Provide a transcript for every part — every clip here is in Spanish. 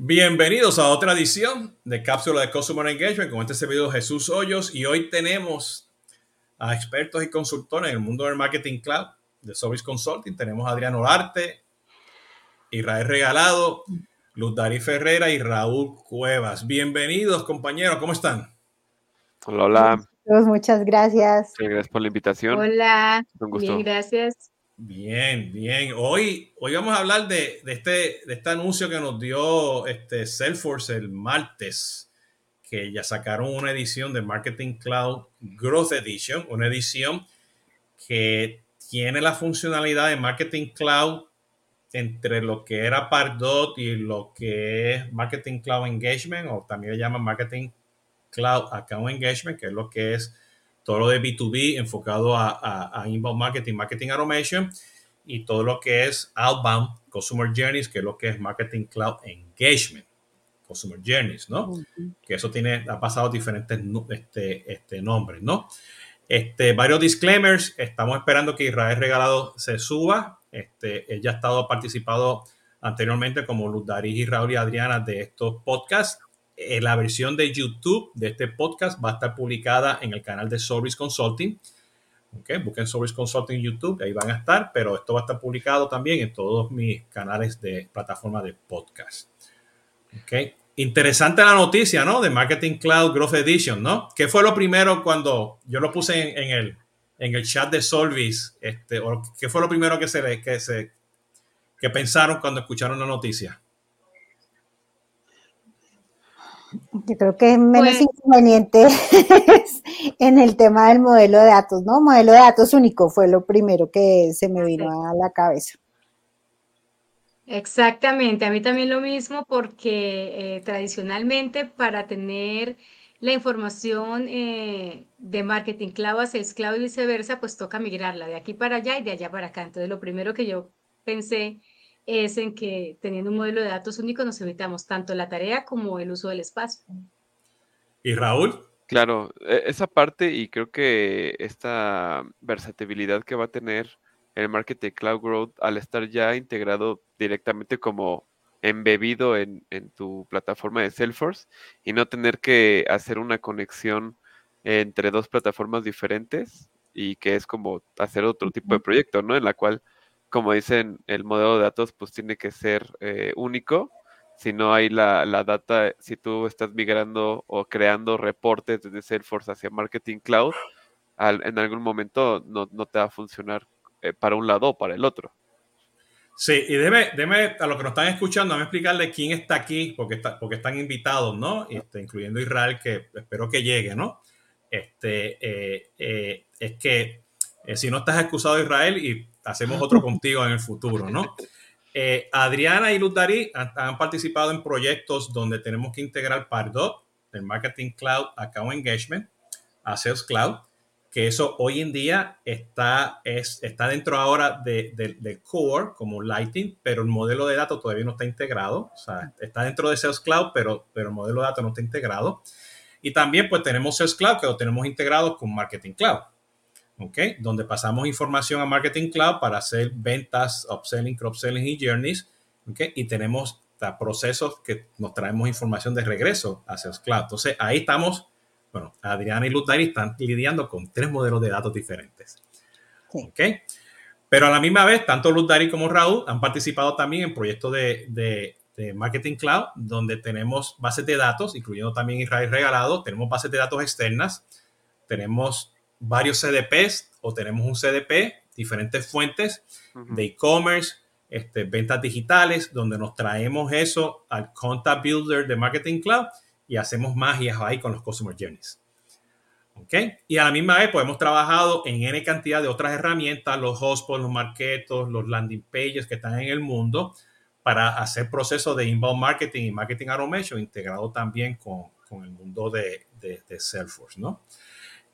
Bienvenidos a otra edición de Cápsula de Customer Engagement con este servidor Jesús Hoyos y hoy tenemos a expertos y consultores en el mundo del marketing cloud de Service Consulting. Tenemos a Adriano Arte, Israel Regalado, Luz Dari Ferrera y Raúl Cuevas. Bienvenidos compañeros, ¿cómo están? Hola, hola. Muchas gracias. Gracias por la invitación. Hola, bien, gracias. Bien, bien. Hoy, hoy vamos a hablar de, este, de este anuncio que nos dio este Salesforce el martes, que ya sacaron una edición de Marketing Cloud Growth Edition, una edición que tiene la funcionalidad de Marketing Cloud entre lo que era Pardot y lo que es Marketing Cloud Engagement, o también le llaman Marketing Cloud Account Engagement, que es lo que es todo lo de B2B enfocado a, inbound marketing, marketing automation y todo lo que es outbound customer journeys, que es lo que es marketing cloud engagement, customer journeys, ¿no? Que eso tiene, ha pasado diferentes este, este, nombres, ¿no? Este, varios disclaimers, estamos esperando que Israel Regalado se suba, este, ella ha estado participado anteriormente como Luz Darí y Raúl y Adriana de estos podcasts eh, la versión de YouTube de este podcast va a estar publicada en el canal de Service Consulting. Okay, busquen Service Consulting YouTube, ahí van a estar, pero esto va a estar publicado también en todos mis canales de plataforma de podcast. Okay. Interesante la noticia, ¿no? De Marketing Cloud Growth Edition, ¿no? ¿Qué fue lo primero cuando yo lo puse en, el, en el chat de Solvis? Este, ¿Qué fue lo primero que, se, que, se, que pensaron cuando escucharon la noticia? Yo creo que es menos pues inconveniente en el tema del modelo de datos, ¿no? Modelo de datos único fue lo primero que se me vino a la cabeza. Exactamente, a mí también lo mismo porque eh, tradicionalmente para tener la información eh, de marketing cloud hacia cloud y viceversa, pues toca migrarla de aquí para allá y de allá para acá. Entonces lo primero que yo pensé es en que teniendo un modelo de datos único nos evitamos tanto la tarea como el uso del espacio. ¿Y Raúl? Claro, e, esa parte y creo que esta versatilidad que va a tener el Marketing Cloud Growth al estar ya integrado directamente como embebido en, en, tu plataforma de Salesforce y no tener que hacer una conexión entre dos plataformas diferentes y que es como hacer otro tipo de proyecto, ¿no? En la cual como dicen, el modelo de datos pues tiene que ser eh, único. Si no hay la, data, si tú estás migrando o creando reportes desde Salesforce hacia Marketing Cloud, en algún momento no, te va a funcionar eh, para un lado o para el otro. Sí, y debe, debe, a los que nos están escuchando, a explicarle quién está aquí, porque, está, porque están invitados, ¿no? Este, incluyendo Israel, que espero que llegue, ¿no? Este, eh, es que si no estás excusado Israel y hacemos otro contigo en el futuro, ¿no? Eh, Adriana y Luz Darí han, participado en proyectos donde tenemos que integrar Pardot, el Marketing Cloud Account Engagement, a Sales Cloud, que eso hoy en día está, es, está dentro ahora del de, core como Lighting, pero el modelo de datos todavía no está integrado. O sea, está dentro de Sales Cloud, pero, pero el modelo de datos no está integrado. Y también pues tenemos Sales Cloud que lo tenemos integrado con Marketing Cloud. ¿Ok? Donde pasamos información a Marketing Cloud para hacer ventas, upselling, cross-selling y journeys, ¿ok? Y tenemos procesos que nos traemos información de regreso hacia Cloud. Entonces, ahí estamos, bueno, Adriana y Luz están lidiando con tres modelos de datos diferentes, ¿ok? Pero a la misma vez, tanto Luz como Raúl han participado también en proyectos de, de, de, Marketing Cloud, donde tenemos bases de datos, incluyendo también Israel Regalado, tenemos bases de datos externas, tenemos varios CDPs o tenemos un CDP, diferentes fuentes de e-commerce, este, ventas digitales, donde nos traemos eso al Contact Builder de Marketing Cloud y hacemos magia ahí con los Customer Journeys. ¿Ok? Y a la misma vez, pues hemos trabajado en N cantidad de otras herramientas, los hotspots, los marketos, los landing pages que están en el mundo para hacer procesos de inbound marketing y marketing automation integrado también con, con el mundo de, de, de Salesforce, ¿no?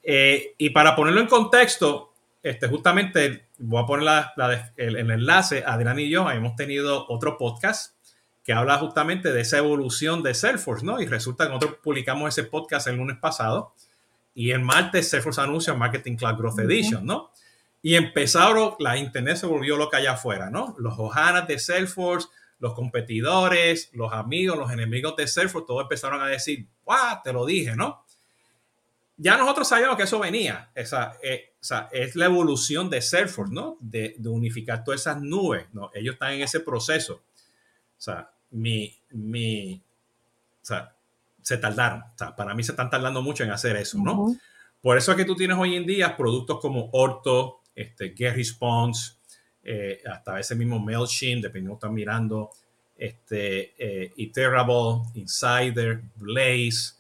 Eh, y para ponerlo en contexto, este, justamente voy a poner el, enlace, Adrián y yo hemos tenido otro podcast que habla justamente de esa evolución de Salesforce, ¿no? Y resulta que nosotros publicamos ese podcast el lunes pasado y el martes Salesforce anuncia Marketing Cloud Growth Edition, ¿no? Y empezaron, la internet se volvió loca allá afuera, ¿no? Los Ohanas de Salesforce los competidores, los amigos, los enemigos de Salesforce, todos empezaron a decir, ¡guau! Te lo dije, ¿no? Ya nosotros sabíamos que eso venía. Esa, eh, o sea, es la evolución de Salesforce, ¿no? De, de, unificar todas esas nubes, ¿no? Ellos están en ese proceso. O sea, mi, mi, o sea, se tardaron. O sea, para mí se están tardando mucho en hacer eso, ¿no? Por eso es que tú tienes hoy en día productos como Orto, este, GetResponse, eh, hasta ese mismo MailChimp, dependiendo de están mirando, este, eh, Iterable, Insider, Blaze,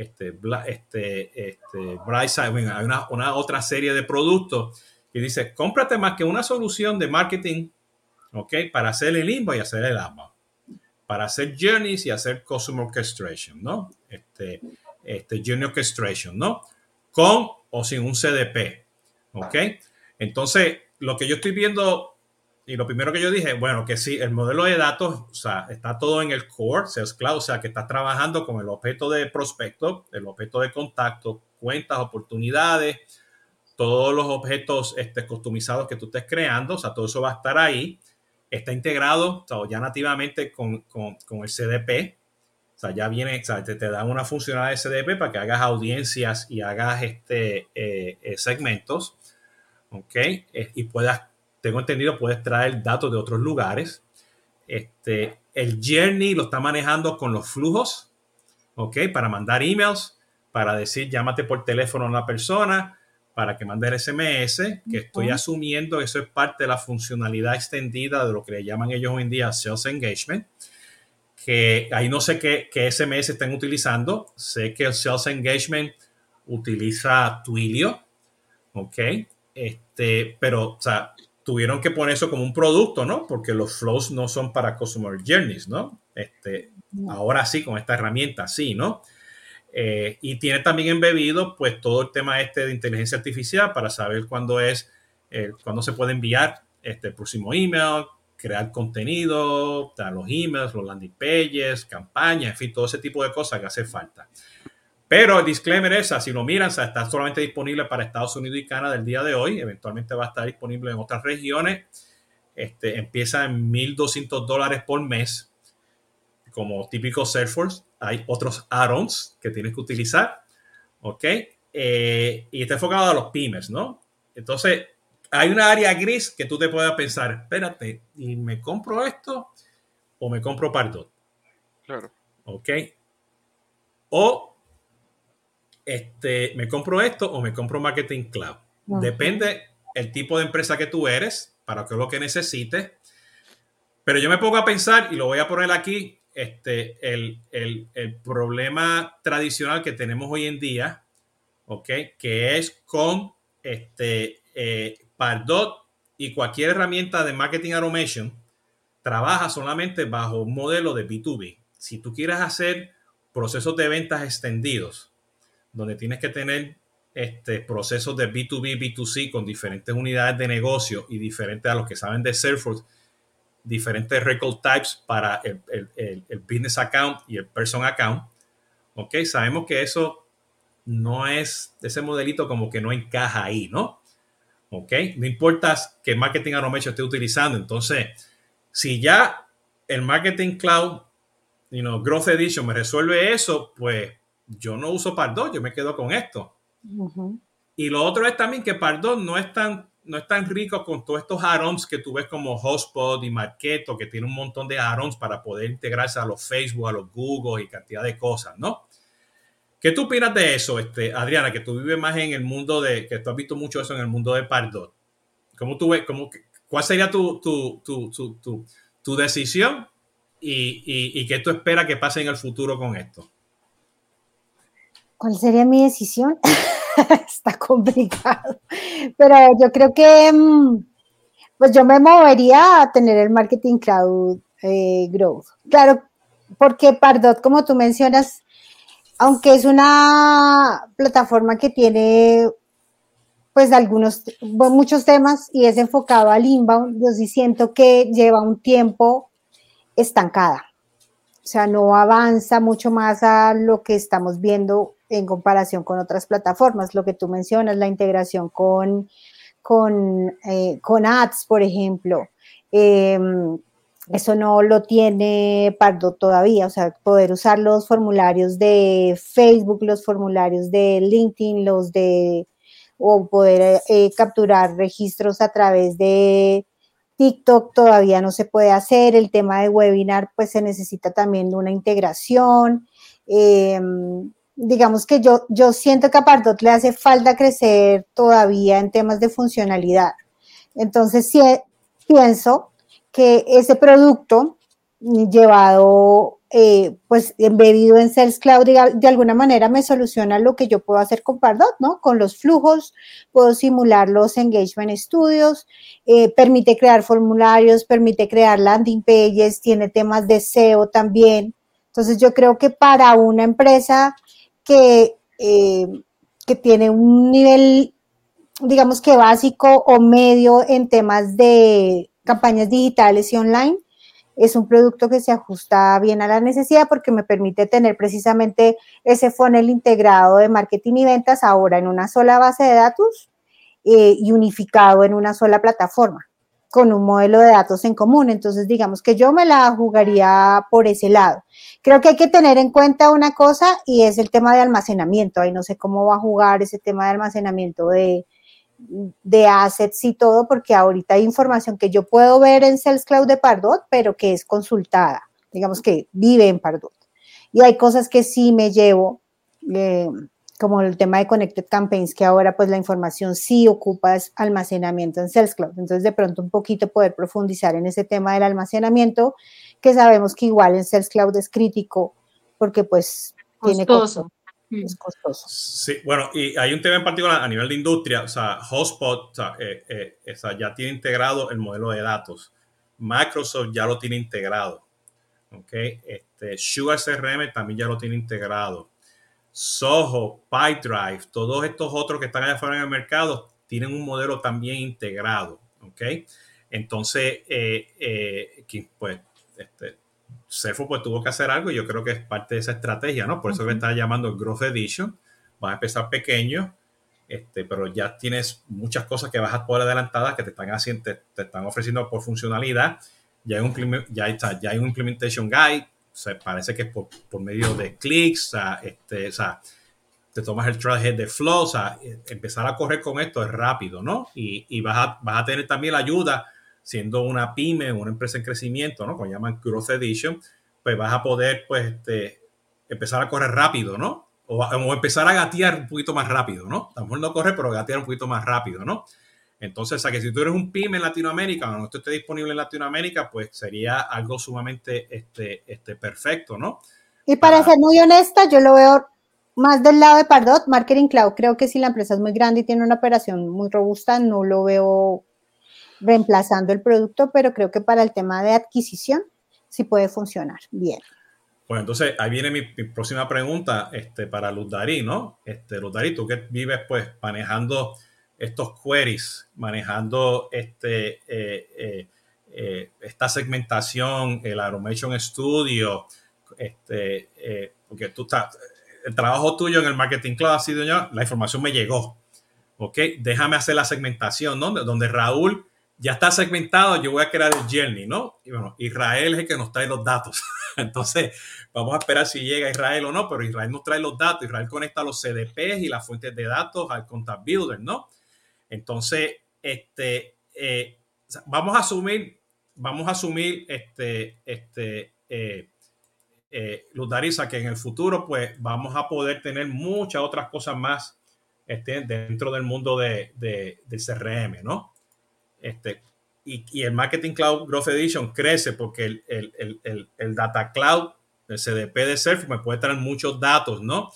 este, este, este, Brightside, hay una, una, otra serie de productos que dice, cómprate más que una solución de marketing, ¿ok? Para hacer el inbound y hacer el outbound, para hacer journeys y hacer customer orchestration, ¿no? Este, este journey orchestration, ¿no? Con o sin un CDP, ¿ok? Entonces, lo que yo estoy viendo y lo primero que yo dije, bueno, que sí, el modelo de datos, o sea, está todo en el core, Sales Cloud, o sea, que está trabajando con el objeto de prospecto, el objeto de contacto, cuentas, oportunidades, todos los objetos este, customizados que tú estés creando, o sea, todo eso va a estar ahí. Está integrado o sea, ya nativamente con, con, con, el CDP. O sea, ya viene, o sea, te, te dan una funcionalidad de CDP para que hagas audiencias y hagas este, eh, eh, segmentos. ¿Ok? Eh, y puedas tengo entendido, puedes traer datos de otros lugares. Este, el Journey lo está manejando con los flujos, ¿ok? Para mandar emails, para decir llámate por teléfono a una persona, para que mande el SMS, que estoy asumiendo que eso es parte de la funcionalidad extendida de lo que le llaman ellos hoy en día Sales Engagement, que ahí no sé qué, qué SMS están utilizando, sé que el Sales Engagement utiliza Twilio, ¿ok? Este, pero, o sea, tuvieron que poner eso como un producto, ¿no? Porque los flows no son para Customer Journeys, ¿no? Este, ahora sí, con esta herramienta, sí, ¿no? Eh, y tiene también embebido, pues, todo el tema este de inteligencia artificial para saber cuándo es, eh, cuándo se puede enviar este, el próximo email, crear contenido, los emails, los landing pages, campañas, en fin, todo ese tipo de cosas que hace falta. Pero el disclaimer es, si lo miran, está solamente disponible para Estados Unidos y Canadá el día de hoy. Eventualmente va a estar disponible en otras regiones. Este, empieza en 1.200 dólares por mes. Como típico Salesforce, hay otros add-ons que tienes que utilizar. ¿Ok? Eh, y está enfocado a los pymes, ¿no? Entonces, hay una área gris que tú te puedas pensar, espérate, ¿y me compro esto o me compro Pardot? Claro. ¿Ok? O este, me compro esto o me compro Marketing Cloud. Depende el tipo de empresa que tú eres, para qué es lo que necesites. Pero yo me pongo a pensar, y lo voy a poner aquí, este, el, el, el problema tradicional que tenemos hoy en día, ¿ok? Que es con este, eh, Pardot y cualquier herramienta de marketing automation, trabaja solamente bajo un modelo de B2B. Si tú quieres hacer procesos de ventas extendidos, donde tienes que tener este, procesos de B2B, B2C con diferentes unidades de negocio y diferentes a los que saben de Salesforce, diferentes record types para el, el, el, business account y el person account. Ok, sabemos que eso no es, ese modelito como que no encaja ahí, ¿no? Ok, no importa que Marketing Automation esté utilizando. Entonces, si ya el Marketing Cloud, you know, Growth Edition me resuelve eso, pues yo no uso Pardot, yo me quedo con esto. Y lo otro es también que Pardot no es tan, no es tan rico con todos estos add que tú ves como Hotspot y Marketo, que tiene un montón de add para poder integrarse a los Facebook, a los Google y cantidad de cosas, ¿no? ¿Qué tú opinas de eso, este, Adriana, que tú vives más en el mundo de, que tú has visto mucho eso en el mundo de Pardot? ¿Cómo tú ves, cómo, cuál sería tu, tu, tu, tu, tu decisión y, y, y qué tú esperas que pase en el futuro con esto? ¿Cuál sería mi decisión? Está complicado. Pero yo creo que mm, pues yo me movería a tener el Marketing Cloud eh, Growth. Claro, porque Pardot, como tú mencionas, aunque es una plataforma que tiene pues algunos, muchos temas y es enfocado al inbound, yo sí siento que lleva un tiempo estancada. O sea, no avanza mucho más a lo que estamos viendo en comparación con otras plataformas. Lo que tú mencionas, la integración con, con, eh, con ads, por ejemplo. Em, eso no lo tiene Pardo todavía, o sea, poder usar los formularios de Facebook, los formularios de LinkedIn, los de, o poder eh, capturar registros a través de TikTok todavía no se puede hacer, el tema de webinar pues se necesita también una integración. Em, digamos que yo, yo siento que a Pardot le hace falta crecer todavía en temas de funcionalidad. Entonces, sí, pienso que ese producto llevado, eh, pues embebido en Sales Cloud, de, alguna manera me soluciona lo que yo puedo hacer con Pardot, ¿no? Con los flujos, puedo simular los engagement studios, eh, permite crear formularios, permite crear landing pages, tiene temas de SEO también. Entonces yo creo que para una empresa que, eh, que tiene un nivel, digamos que básico o medio en temas de campañas digitales y online, es un producto que se ajusta bien a la necesidad porque me permite tener precisamente ese funnel integrado de marketing y ventas ahora en una sola base de datos eh, y unificado en una sola plataforma con un modelo de datos en común. Entonces, digamos que yo me la jugaría por ese lado. Creo que hay que tener en cuenta una cosa y es el tema de almacenamiento. Ahí no sé cómo va a jugar ese tema de almacenamiento de, de assets y todo, porque ahorita hay información que yo puedo ver en Sales Cloud de Pardot, pero que es consultada, digamos que vive en Pardot. Y hay cosas que sí me llevo. Eh, como el tema de Connected Campaigns, que ahora pues la información sí ocupa almacenamiento en Sales Cloud. Entonces, de pronto un poquito poder profundizar en ese tema del almacenamiento, que sabemos que igual en Sales Cloud es crítico, porque pues tiene costo. Mm. Es costoso. Sí, bueno, y hay un tema en particular a nivel de industria, o sea, Hotspot eh, eh, ya tiene integrado el modelo de datos. Microsoft ya lo tiene integrado. ¿ok? Este, Sugar CRM también ya lo tiene integrado. Soho, PyDrive, todos estos otros que están allá afuera en el mercado tienen un modelo también integrado, ¿ok? Entonces, eh, eh, pues, este, pues tuvo que hacer algo y yo creo que es parte de esa estrategia, ¿no? Por eso que está llamando Growth Edition. Va a empezar pequeño, este, pero ya tienes muchas cosas que vas a poder adelantadas que te están haciendo, te, están ofreciendo por funcionalidad. Ya hay un, ya, está, ya hay un implementation guide, se parece que es por, medio de clics, sea, este, o sea, te tomas el trailhead de flow, o sea, empezar a correr con esto es rápido, ¿no? Y, y vas, a, vas, a, tener también la ayuda, siendo una pyme, una empresa en crecimiento, ¿no? Como llaman Growth Edition, pues vas a poder, pues, este, empezar a correr rápido, ¿no? O, o, empezar a gatear un poquito más rápido, ¿no? A lo mejor no correr, pero gatear un poquito más rápido, ¿no? Entonces, sea, que si tú eres un pyme en Latinoamérica o no esté disponible en Latinoamérica, pues sería algo sumamente este, este, perfecto, ¿no? Y para, ser muy honesta, yo lo veo más del lado de Pardot, Marketing Cloud. Creo que si la empresa es muy grande y tiene una operación muy robusta, no lo veo reemplazando el producto, pero creo que para el tema de adquisición sí puede funcionar bien. Pues entonces ahí viene mi, próxima pregunta este, para Luz Darí, ¿no? Este, Luz Darí, tú que vives pues manejando estos queries, manejando este, eh, eh, eh, esta segmentación, el Automation Studio, este, porque tú estás, el trabajo tuyo en el Marketing Cloud ha sido ya, la información me llegó, ¿ok? Déjame hacer la segmentación, ¿no? Donde Raúl ya está segmentado, yo voy a crear el journey, ¿no? Y bueno, Israel es el que nos trae los datos. Entonces, vamos a esperar si llega Israel o no, pero Israel nos trae los datos, Israel conecta los CDPs y las fuentes de datos al Contact Builder, ¿no? Entonces, este, eh, vamos a asumir, vamos a asumir, este, este, eh, eh que en el futuro, pues, vamos a poder tener muchas otras cosas más este, dentro del mundo de, de, CRM, ¿no? Este, y, el Marketing Cloud Growth Edition crece porque el, el, el, Data Cloud, el CDP de Surf, me puede traer muchos datos, ¿no?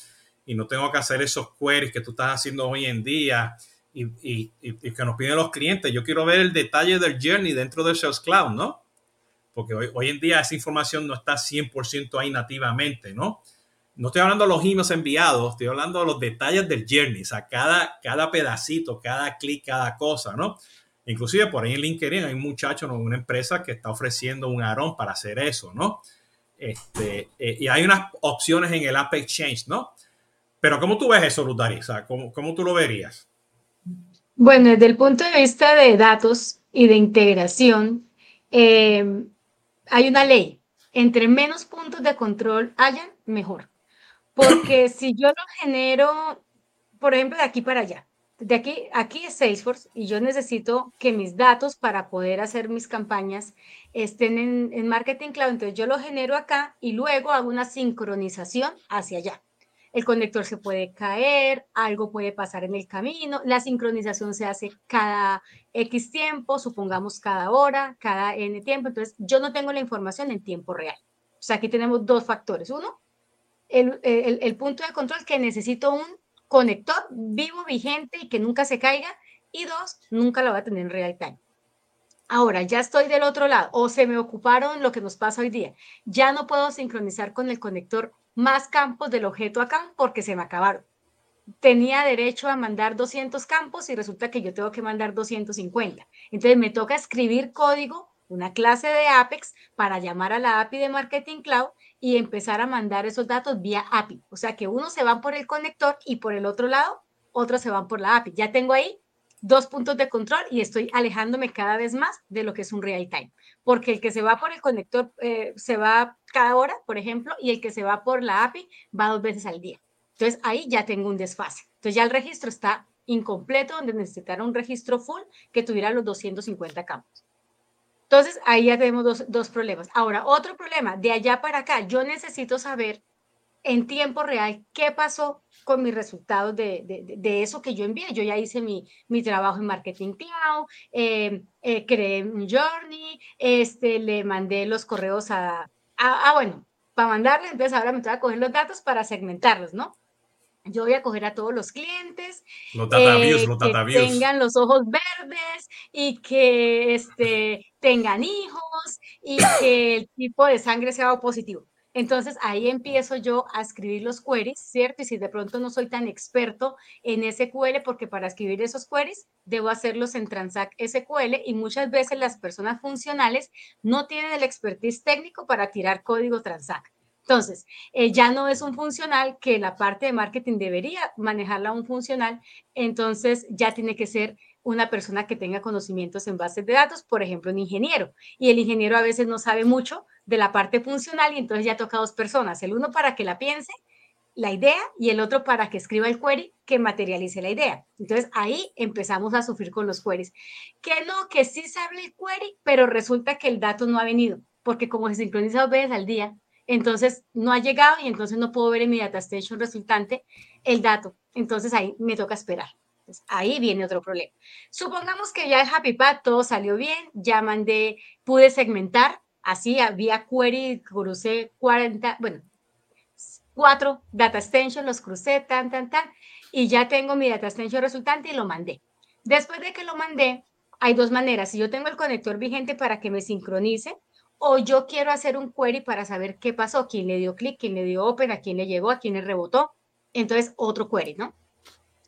Y no tengo que hacer esos queries que tú estás haciendo hoy en día y, que nos piden los clientes. Yo quiero ver el detalle del journey dentro del Sales Cloud, ¿no? Porque hoy, hoy en día esa información no está 100% ahí nativamente, ¿no? No estoy hablando de los emails enviados, estoy hablando de los detalles del journey, o sea, cada, cada pedacito, cada clic, cada cosa, ¿no? Inclusive por ahí en LinkedIn hay un muchacho, ¿no? una empresa que está ofreciendo un ARON para hacer eso, ¿no? Este, eh, y hay unas opciones en el App Exchange, ¿no? Pero ¿cómo tú ves eso, Lutari? O sea, ¿cómo, ¿cómo, tú lo verías? Bueno, desde el punto de vista de datos y de integración, eh, hay una ley. Entre menos puntos de control hayan, mejor. Porque si yo lo genero, por ejemplo, de aquí para allá, de aquí, aquí es Salesforce y yo necesito que mis datos para poder hacer mis campañas estén en, en Marketing Cloud. Entonces yo lo genero acá y luego hago una sincronización hacia allá el conector se puede caer, algo puede pasar en el camino, la sincronización se hace cada X tiempo, supongamos cada hora, cada N tiempo, entonces yo no tengo la información en tiempo real. O sea, aquí tenemos dos factores. Uno, el, punto de control que necesito un conector vivo, vigente y que nunca se caiga. Y dos, nunca lo va a tener en real time. Ahora, ya estoy del otro lado o se me ocuparon lo que nos pasa hoy día. Ya no puedo sincronizar con el conector más campos del objeto acá porque se me acabaron. Tenía derecho a mandar 200 campos y resulta que yo tengo que mandar 250. Entonces me toca escribir código, una clase de Apex para llamar a la API de Marketing Cloud y empezar a mandar esos datos vía API. O sea que uno se va por el conector y por el otro lado, otros se van por la API. Ya tengo ahí dos puntos de control y estoy alejándome cada vez más de lo que es un real time. Porque el que se va por el conector eh, se va cada hora, por ejemplo, y el que se va por la API va dos veces al día. Entonces ahí ya tengo un desfase. Entonces ya el registro está incompleto, donde necesitara un registro full que tuviera los 250 campos. Entonces ahí ya tenemos dos, dos problemas. Ahora, otro problema, de allá para acá, yo necesito saber en tiempo real qué pasó con mis resultados de, de, de, eso que yo envié. Yo ya hice mi, mi trabajo en Marketing Cloud, eh, eh, creé un journey, este, le mandé los correos a, ah, bueno, para mandarle, entonces ahora me que coger los datos para segmentarlos, ¿no? Yo voy a coger a todos los clientes, los eh, los que tengan los ojos verdes y que este, tengan hijos y que el tipo de sangre sea positivo. Entonces ahí empiezo yo a escribir los queries, ¿cierto? Y si de pronto no soy tan experto en SQL, porque para escribir esos queries debo hacerlos en Transact SQL y muchas veces las personas funcionales no tienen el expertise técnico para tirar código Transact. Entonces, eh, ya no es un funcional que la parte de marketing debería manejarla un funcional, entonces ya tiene que ser una persona que tenga conocimientos en bases de datos, por ejemplo, un ingeniero. Y el ingeniero a veces no sabe mucho de la parte funcional y entonces ya toca dos personas, el uno para que la piense, la idea, y el otro para que escriba el query que materialice la idea. Entonces ahí empezamos a sufrir con los queries. Que no, que sí sabe el query, pero resulta que el dato no ha venido, porque como se sincroniza dos veces al día, entonces no ha llegado y entonces no puedo ver en mi data station resultante el dato. Entonces ahí me toca esperar. ahí viene otro problema. Supongamos que ya el Happy Path todo salió bien, ya mandé, pude segmentar Así había query, crucé 40, bueno, cuatro data extensions, los crucé, tan, tan, tan, y ya tengo mi data extension resultante y lo mandé. Después de que lo mandé, hay dos maneras. Si yo tengo el conector vigente para que me sincronice, o yo quiero hacer un query para saber qué pasó, quién le dio clic, quién le dio open, a quién le llegó, a quién le rebotó. Entonces, otro query, ¿no?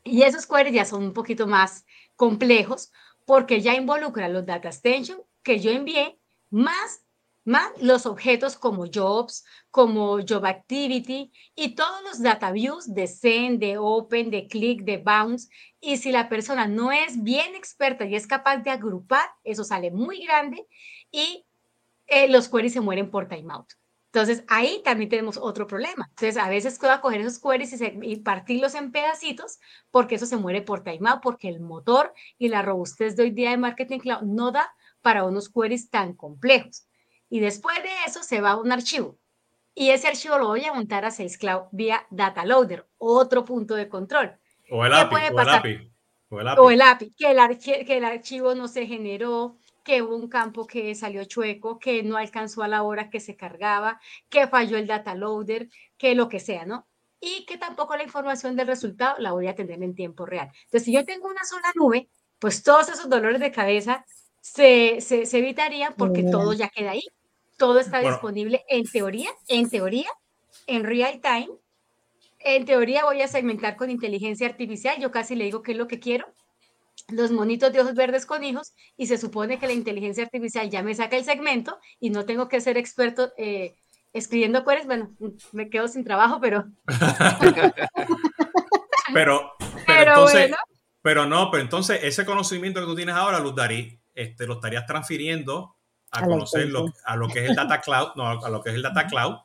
Y esos queries ya son un poquito más complejos porque ya involucran los data extension que yo envié más más los objetos como jobs, como job activity y todos los data views de send, de open, de click, de bounce. Y si la persona no es bien experta y es capaz de agrupar, eso sale muy grande y eh, los queries se mueren por timeout. Entonces, ahí también tenemos otro problema. Entonces, a veces puedo coger esos queries y, y, partirlos en pedacitos porque eso se muere por timeout, porque el motor y la robustez de hoy día de Marketing Cloud no da para unos queries tan complejos. Y después de eso se va a un archivo. Y ese archivo lo voy a montar a Sales Cloud vía Data Loader, otro punto de control. O el API. O el API. O el API. O el API que, el que el archivo no se generó, que hubo un campo que salió chueco, que no alcanzó a la hora que se cargaba, que falló el data loader, que lo que sea, ¿no? Y que tampoco la información del resultado la voy a tener en tiempo real. Entonces, si yo tengo una sola nube, pues todos esos dolores de cabeza se, se, se evitarían porque todo ya queda ahí todo está disponible en teoría, en teoría, en real time. En teoría voy a segmentar con inteligencia artificial. Yo casi le digo qué es lo que quiero. Los monitos de ojos verdes con hijos y se supone que la inteligencia artificial ya me saca el segmento y no tengo que ser experto eh, escribiendo queries. Bueno, me quedo sin trabajo, pero... pero, pero, entonces, pero no, pero entonces ese conocimiento que tú tienes ahora, Luz Darí, este, lo estarías transfiriendo a conocer lo, a lo que es el Data Cloud, no, a lo que es el Data Cloud,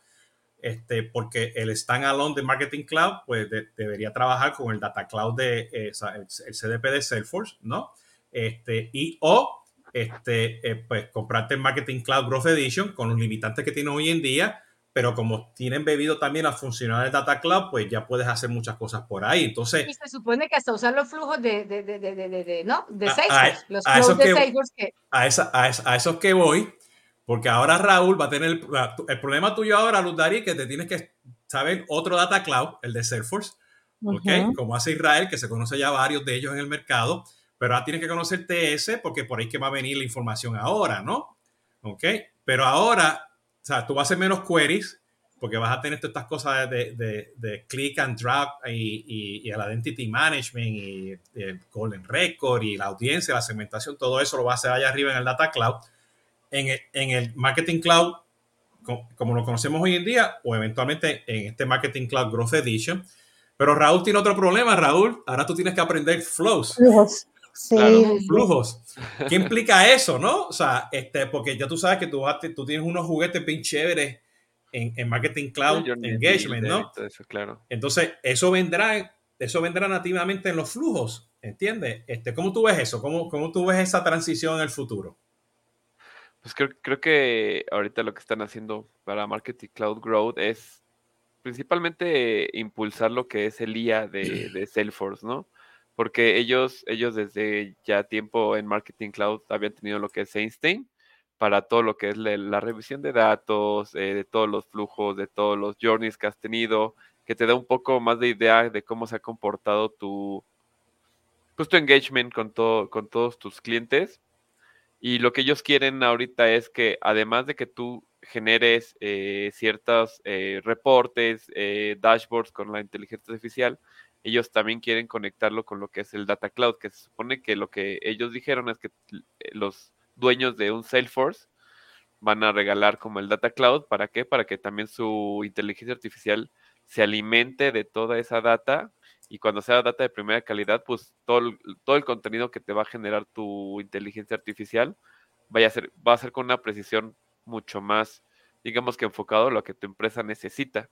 este, porque el standalone de Marketing Cloud, pues debería trabajar con el Data Cloud de eh, el, CDP de Salesforce, ¿no? Este, y o este, eh, pues comprarte el Marketing Cloud Growth Edition con los limitantes que tiene hoy en día, pero como tienen bebido también las funcionalidades de Data Cloud, pues ya puedes hacer muchas cosas por ahí. Entonces, y se supone que hasta usar los flujos de, de, de, de ¿no? de Salesforce, los flujos de Salesforce que... A, esa, a, a, esos que voy, porque ahora Raúl va a tener el, el problema tuyo ahora, Luz Dari, que te tienes que saber otro Data Cloud, el de Salesforce, ¿ok? Como hace Israel, que se conoce ya varios de ellos en el mercado, pero ahora tienes que conocer TS porque por ahí que va a venir la información ahora, ¿no? ¿Ok? Pero ahora o sea, tú vas a hacer menos queries porque vas a tener todas estas cosas de, de, de click and drag y, y, el identity management y el golden record y la audiencia, la segmentación, todo eso lo vas a hacer allá arriba en el data cloud. En el, en el marketing cloud, como, lo conocemos hoy en día, o eventualmente en este marketing cloud growth edition. Pero Raúl tiene otro problema, Raúl. Ahora tú tienes que aprender flows. Sí. flujos. ¿Qué implica eso, no? O sea, este, porque ya tú sabes que tú, tú tienes unos juguetes bien chéveres en, en Marketing Cloud Engagement, ¿no? Eso, claro. Entonces, eso vendrá, eso vendrá nativamente en los flujos, ¿entiendes? Este, ¿Cómo tú ves eso? ¿Cómo, ¿Cómo tú ves esa transición en el futuro? Pues creo, creo que ahorita lo que están haciendo para Marketing Cloud Growth es principalmente impulsar lo que es el IA de, de Salesforce, ¿no? Porque ellos, ellos desde ya tiempo en Marketing Cloud habían tenido lo que es Einstein para todo lo que es la, revisión de datos, eh, de todos los flujos, de todos los journeys que has tenido, que te da un poco más de idea de cómo se ha comportado tu, pues, tu engagement con, todo, con todos tus clientes. Y lo que ellos quieren ahorita es que además de que tú generes eh, ciertos eh, reportes, dashboards con la inteligencia artificial, ellos también quieren conectarlo con lo que es el Data Cloud, que se supone que lo que ellos dijeron es que eh, los dueños de un Salesforce van a regalar como el Data Cloud, ¿para qué? Para que también su inteligencia artificial se alimente de toda esa data y cuando sea data de primera calidad, pues todo el, todo el contenido que te va a generar tu inteligencia artificial vaya a ser, va a ser con una precisión mucho más, digamos que enfocado a lo que tu empresa necesita.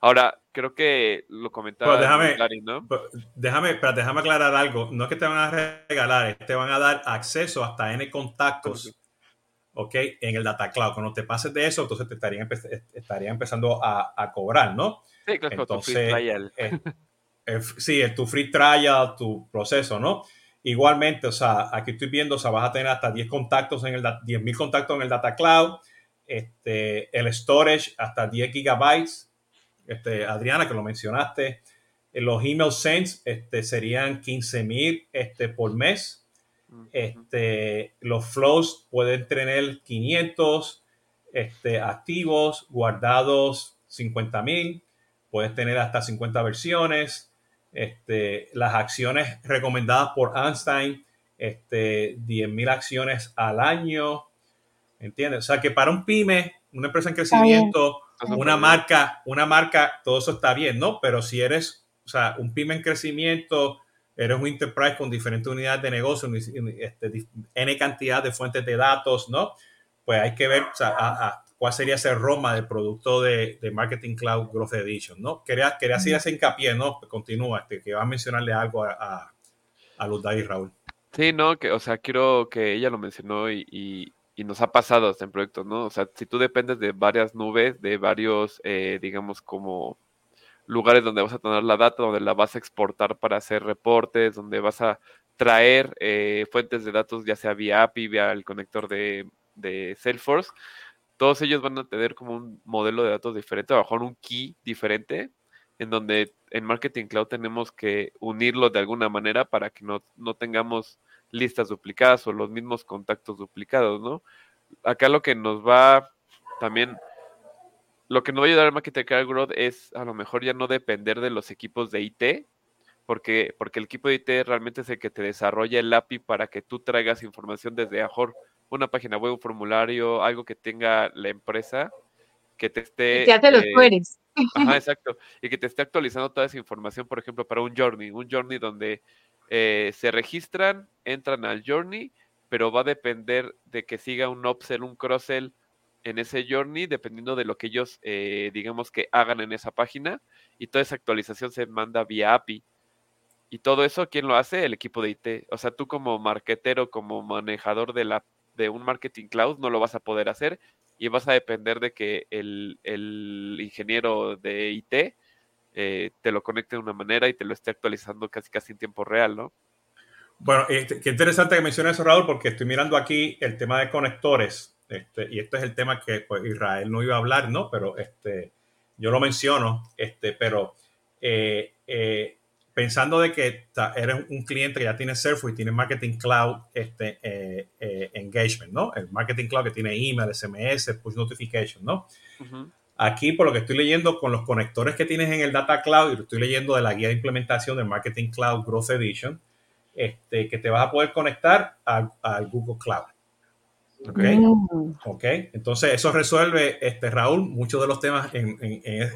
Ahora, creo que lo comentaba déjame, ¿no? déjame, pero déjame aclarar algo. No es que te van a regalar, te van a dar acceso hasta N contactos, ¿ok? En el Data Cloud. Cuando te pases de eso, entonces te estarían, estaría empezando a, a, cobrar, ¿no? Sí, claro, entonces, tu free trial. Eh, sí, tu free trial, tu proceso, ¿no? Igualmente, o sea, aquí estoy viendo, o sea, vas a tener hasta 10 contactos en el 10.000 contactos en el Data Cloud, este, el storage hasta 10 gigabytes, este, Adriana, que lo mencionaste. Eh, los email sends este, serían 15 mil este, por mes. Este, los flows pueden tener 500 este, activos, guardados 50 mil. Puedes tener hasta 50 versiones. Este, las acciones recomendadas por Einstein, este, 10 mil acciones al año. ¿Entiendes? O sea que para un pyme, una empresa en crecimiento, una marca, una marca, todo eso está bien, ¿no? Pero si eres, o sea, un pyme en crecimiento, eres un enterprise con diferentes unidades de negocio, este, N cantidad de fuentes de datos, ¿no? Pues hay que ver o sea, cuál sería ese Roma del producto de, Marketing Cloud Growth Edition, ¿no? Quería, quería hacer ese hincapié, ¿no? Continúa, este, que va a mencionarle algo a, a, a Luz y Raúl. Sí, no, que, o sea, quiero que ella lo mencionó y, y nos ha pasado hasta en proyectos, ¿no? O sea, si tú dependes de varias nubes, de varios, eh, digamos, como lugares donde vas a tener la data, donde la vas a exportar para hacer reportes, donde vas a traer eh, fuentes de datos, ya sea vía API, vía el conector de, de, Salesforce, todos ellos van a tener como un modelo de datos diferente, a lo un key diferente, en donde en Marketing Cloud tenemos que unirlo de alguna manera para que no, no tengamos listas duplicadas o los mismos contactos duplicados, ¿no? Acá lo que nos va también, lo que nos va a ayudar al Marketing Growth es a lo mejor ya no depender de los equipos de IT, porque, porque el equipo de IT realmente es el que te desarrolla el API para que tú traigas información desde mejor una página web, un formulario, algo que tenga la empresa, que te esté... Que te los eh, Ajá, exacto. Y que te esté actualizando toda esa información, por ejemplo, para un journey, un journey donde eh, se registran, entran al Journey, pero va a depender de que siga un upsell, un cross-sell en ese journey, dependiendo de lo que ellos, eh, digamos que hagan en esa página, y toda esa actualización se manda vía API. Y todo eso, ¿quién lo hace? El equipo de IT. O sea, tú como marketero, como manejador de, la, de un marketing cloud, no lo vas a poder hacer y vas a depender de que el, el ingeniero de IT eh, te lo conecte de una manera y te lo esté actualizando casi casi en tiempo real, ¿no? Bueno, este, qué interesante que menciones eso, Raúl, porque estoy mirando aquí el tema de conectores, este, y este es el tema que pues, Israel no iba a hablar, ¿no? Pero este, yo lo menciono, este, pero eh, eh, pensando de que eres un cliente que ya tiene Salesforce y tiene Marketing Cloud este, eh, Engagement, ¿no? El Marketing Cloud que tiene email, SMS, push notification, ¿no? Aquí, por lo que estoy leyendo, con los conectores que tienes en el Data Cloud, y lo estoy leyendo de la guía de implementación del Marketing Cloud Growth Edition, este, que te vas a poder conectar al Google Cloud. ¿Ok? Mm. Ok. Entonces, eso resuelve, este, Raúl, muchos de los temas en,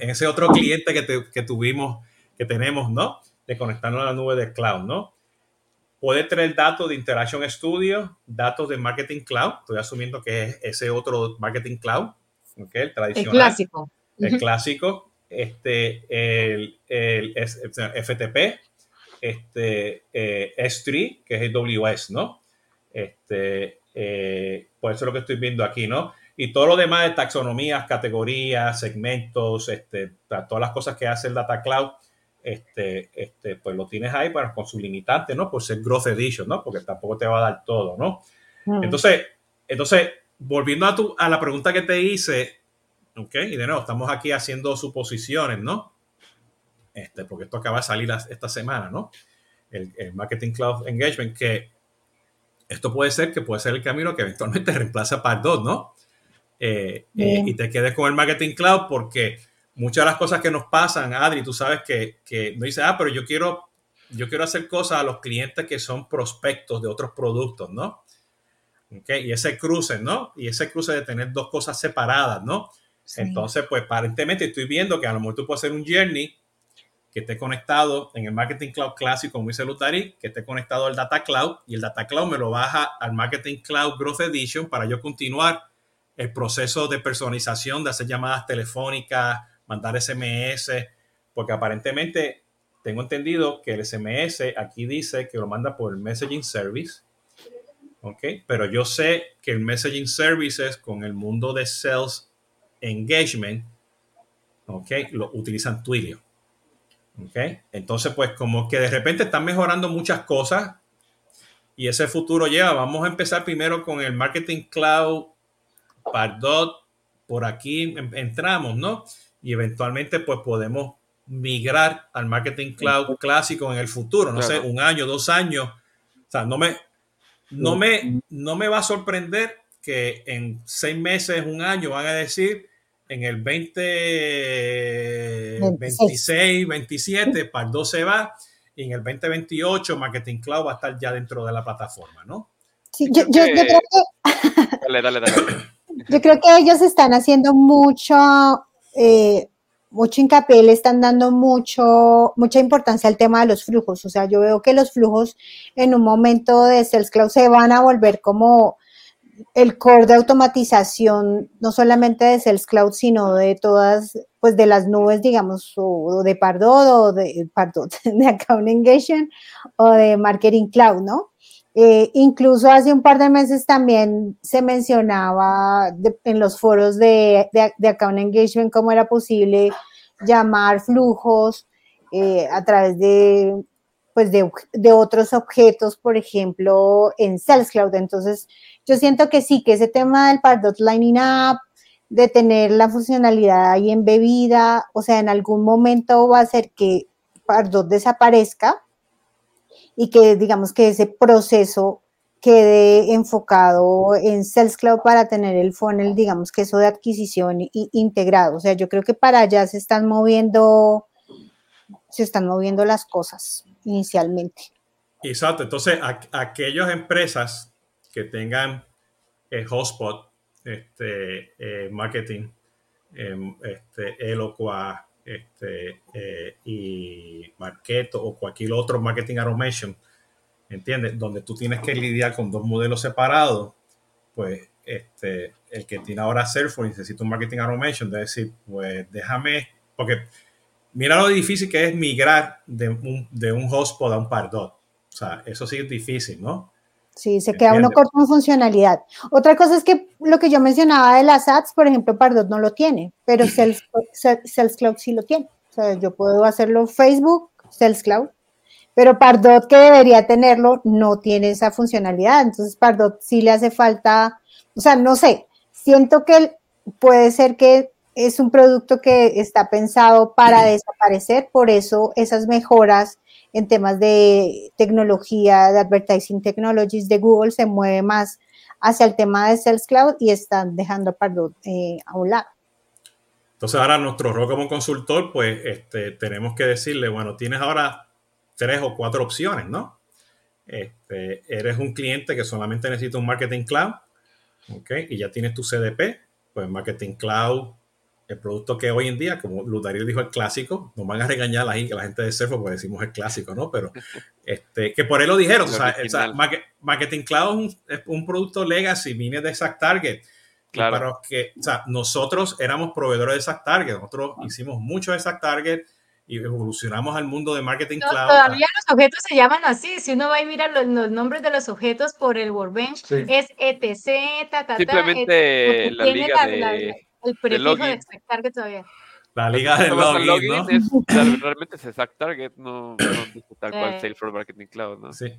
ese otro cliente que, que, tuvimos, que tenemos, ¿no? De conectarnos a la nube de cloud, ¿no? Puede tener datos de Interaction Studio, datos de Marketing Cloud. Estoy asumiendo que es ese otro Marketing Cloud, El tradicional. El clásico. El clásico. Este, el, el, FTP, este, eh, S3, que es el WS, ¿no? Este, eh, por eso es lo que estoy viendo aquí, ¿no? Y todo lo demás de taxonomías, categorías, segmentos, este, todas las cosas que hace el Data Cloud, este, este, pues lo tienes ahí para, con su limitante, ¿no? Por ser Growth Edition, ¿no? Porque tampoco te va a dar todo, ¿no? Mm. Entonces, entonces, volviendo a, tu, a la pregunta que te hice, ¿ok? Y de nuevo, estamos aquí haciendo suposiciones, ¿no? Este, porque esto acaba de salir esta semana, ¿no? El, Marketing Cloud Engagement, que esto puede ser que puede ser el camino que eventualmente reemplaza Pardot, ¿no? Eh, eh, y te quedes con el Marketing Cloud porque muchas de las cosas que nos pasan, Adri, tú sabes que, que no dice, ah, pero yo quiero, yo quiero hacer cosas a los clientes que son prospectos de otros productos, ¿no? Okay, y ese cruce, ¿no? Y ese cruce de tener dos cosas separadas, ¿no? Entonces, pues aparentemente estoy viendo que a lo mejor tú puedes hacer un journey que esté conectado en el Marketing Cloud Clásico, como dice Lutari, que esté conectado al Data Cloud y el Data Cloud me lo baja al Marketing Cloud Growth Edition para yo continuar el proceso de personalización, de hacer llamadas telefónicas, mandar SMS, porque aparentemente tengo entendido que el SMS aquí dice que lo manda por el Messaging Service, ¿ok? Pero yo sé que el Messaging Services con el mundo de Sales Engagement, ¿ok? Lo utilizan Twilio. Okay. Entonces, pues como que de repente están mejorando muchas cosas y ese futuro lleva. Vamos a empezar primero con el Marketing Cloud, Pardot, por aquí entramos, ¿no? Y eventualmente pues podemos migrar al Marketing Cloud clásico en el futuro, no sé, un año, dos años. O sea, no me, no me, no me va a sorprender que en seis meses, un año van a decir, en el 2026, 27, Pardo se va y en el 2028 Marketing Cloud va a estar ya dentro de la plataforma, ¿no? Sí, yo, creo que... dale, dale, dale. Yo creo que ellos están haciendo mucho, eh, mucho hincapié, le están dando mucho, mucha importancia al tema de los flujos. O sea, yo veo que los flujos en un momento de Sales Cloud se van a volver como el core de automatización, no solamente de Sales Cloud, sino de todas, pues de las nubes, digamos, o, de Pardot, o de, Pardot, de Account Engagement, o de Marketing Cloud, ¿no? Eh, incluso hace un par de meses también se mencionaba en los foros de, de, Account Engagement cómo era posible llamar flujos eh, a través de, pues de, de otros objetos, por ejemplo, en Sales Cloud. Entonces, yo siento que sí, que ese tema del Pardot Lining Up, de tener la funcionalidad ahí embebida, o sea, en algún momento va a hacer que Pardot desaparezca y que digamos que ese proceso quede enfocado en Sales Cloud para tener el funnel, digamos que eso de adquisición integrado. O sea, yo creo que para allá se están moviendo, se están moviendo las cosas inicialmente. Exacto. Entonces, aquellas empresas que tengan el hotspot, este, eh, marketing, em, este, Eloqua este, eh, y Marketo o cualquier otro marketing automation, ¿entiendes? Donde tú tienes que lidiar con dos modelos separados, pues este, el que tiene ahora Salesforce necesita un marketing automation, de decir, pues déjame, porque mira lo difícil que es migrar de un, de un hotspot a un Pardot. O sea, eso sí es difícil, ¿no? Sí, se queda uno corto en funcionalidad. Otra cosa es que lo que yo mencionaba de las ads, por ejemplo, Pardot no lo tiene, pero Sales, Sales Cloud sí lo tiene. O sea, yo puedo hacerlo Facebook, Sales Cloud, pero Pardot que debería tenerlo no tiene esa funcionalidad. Entonces, Pardot sí le hace falta, o sea, no sé, siento que puede ser que es un producto que está pensado para desaparecer, por eso esas mejoras en temas de tecnología, de advertising technologies de Google se mueve más hacia el tema de Sales Cloud y están dejando a Pardot eh, a un lado. Entonces ahora nuestro rol como consultor, pues este, tenemos que decirle, bueno, tienes ahora tres o cuatro opciones, ¿no? Este, eres un cliente que solamente necesita un marketing cloud, ¿ok? Y ya tienes tu CDP, pues marketing cloud el producto que hoy en día, como Lutario dijo, el clásico, nos van a regañar la, la gente de Surfo porque decimos el clásico, ¿no? Pero este, que por él lo dijeron, o sea, Marketing Cloud es un, producto legacy, viene de Exact Target. Claro. Para que, o sea, nosotros éramos proveedores de Exact Target, nosotros hicimos mucho de Exact Target y evolucionamos al mundo de Marketing Cloud. Todavía los objetos se llaman así, si uno va a mirar los, nombres de los objetos por el Workbench, es etc, ta, ta, Simplemente la liga de el prefijo de Exact Target todavía. La liga de login, ¿no? Es, realmente es Exact Target, no, no tal cual eh. Salesforce Marketing Cloud, ¿no? Sí.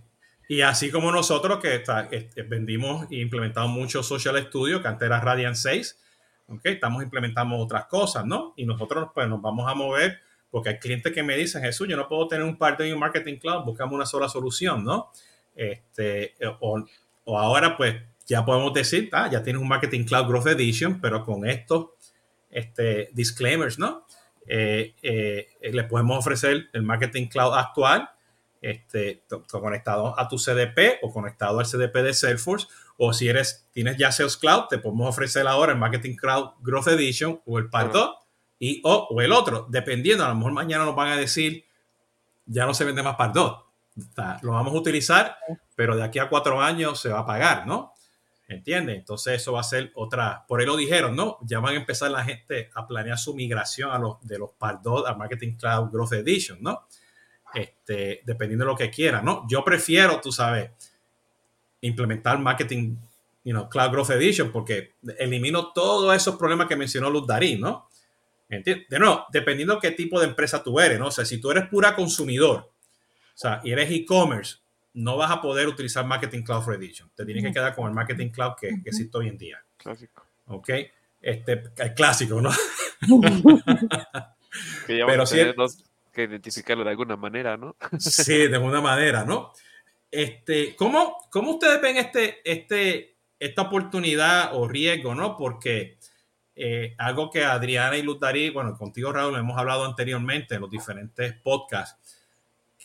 Y así como nosotros que está, vendimos e implementamos mucho Social Studio, que antes era Radiant 6, ¿okay? estamos implementando otras cosas, ¿no? Y nosotros pues, nos vamos a mover porque hay clientes que me dicen, Jesús, yo no puedo tener un part de un marketing cloud, buscamos una sola solución, ¿no? Este, o, o ahora, pues, ya podemos decir, ah, ya tienes un Marketing Cloud Growth Edition, pero con estos este, disclaimers, ¿no? Eh, eh, le podemos ofrecer el Marketing Cloud actual, este, conectado a tu CDP o conectado al CDP de Salesforce, o si eres, tienes ya Sales Cloud, te podemos ofrecer ahora el Marketing Cloud Growth Edition o el Part y, o, o, el otro, dependiendo, a lo mejor mañana nos van a decir, ya no se vende más Part lo vamos a utilizar, pero de aquí a cuatro años se va a pagar, ¿no? ¿Entiendes? Entonces eso va a ser otra, por ahí lo dijeron, ¿no? Ya van a empezar la gente a planear su migración a los, de los Pardot a Marketing Cloud Growth Edition, ¿no? Este, dependiendo de lo que quieran, ¿no? Yo prefiero, tú sabes, implementar Marketing you know, Cloud Growth Edition porque elimino todos esos problemas que mencionó Luz Darín, ¿no? ¿Entiendes? De nuevo, dependiendo qué tipo de empresa tú eres, ¿no? O sea, si tú eres pura consumidor, o sea, y eres e-commerce, no vas a poder utilizar Marketing Cloud for Edition. Te tienes que quedar con el Marketing Cloud que, existe hoy en día. Clásico. ¿Ok? Este, el clásico, ¿no? que ya Pero sí, que identificarlo de alguna manera, ¿no? sí, de alguna manera, ¿no? Este, ¿cómo, ¿Cómo ustedes ven este, este, esta oportunidad o riesgo, ¿no? Porque eh, algo que Adriana y Lutarí, bueno, contigo Raúl, hemos hablado anteriormente en los diferentes podcasts,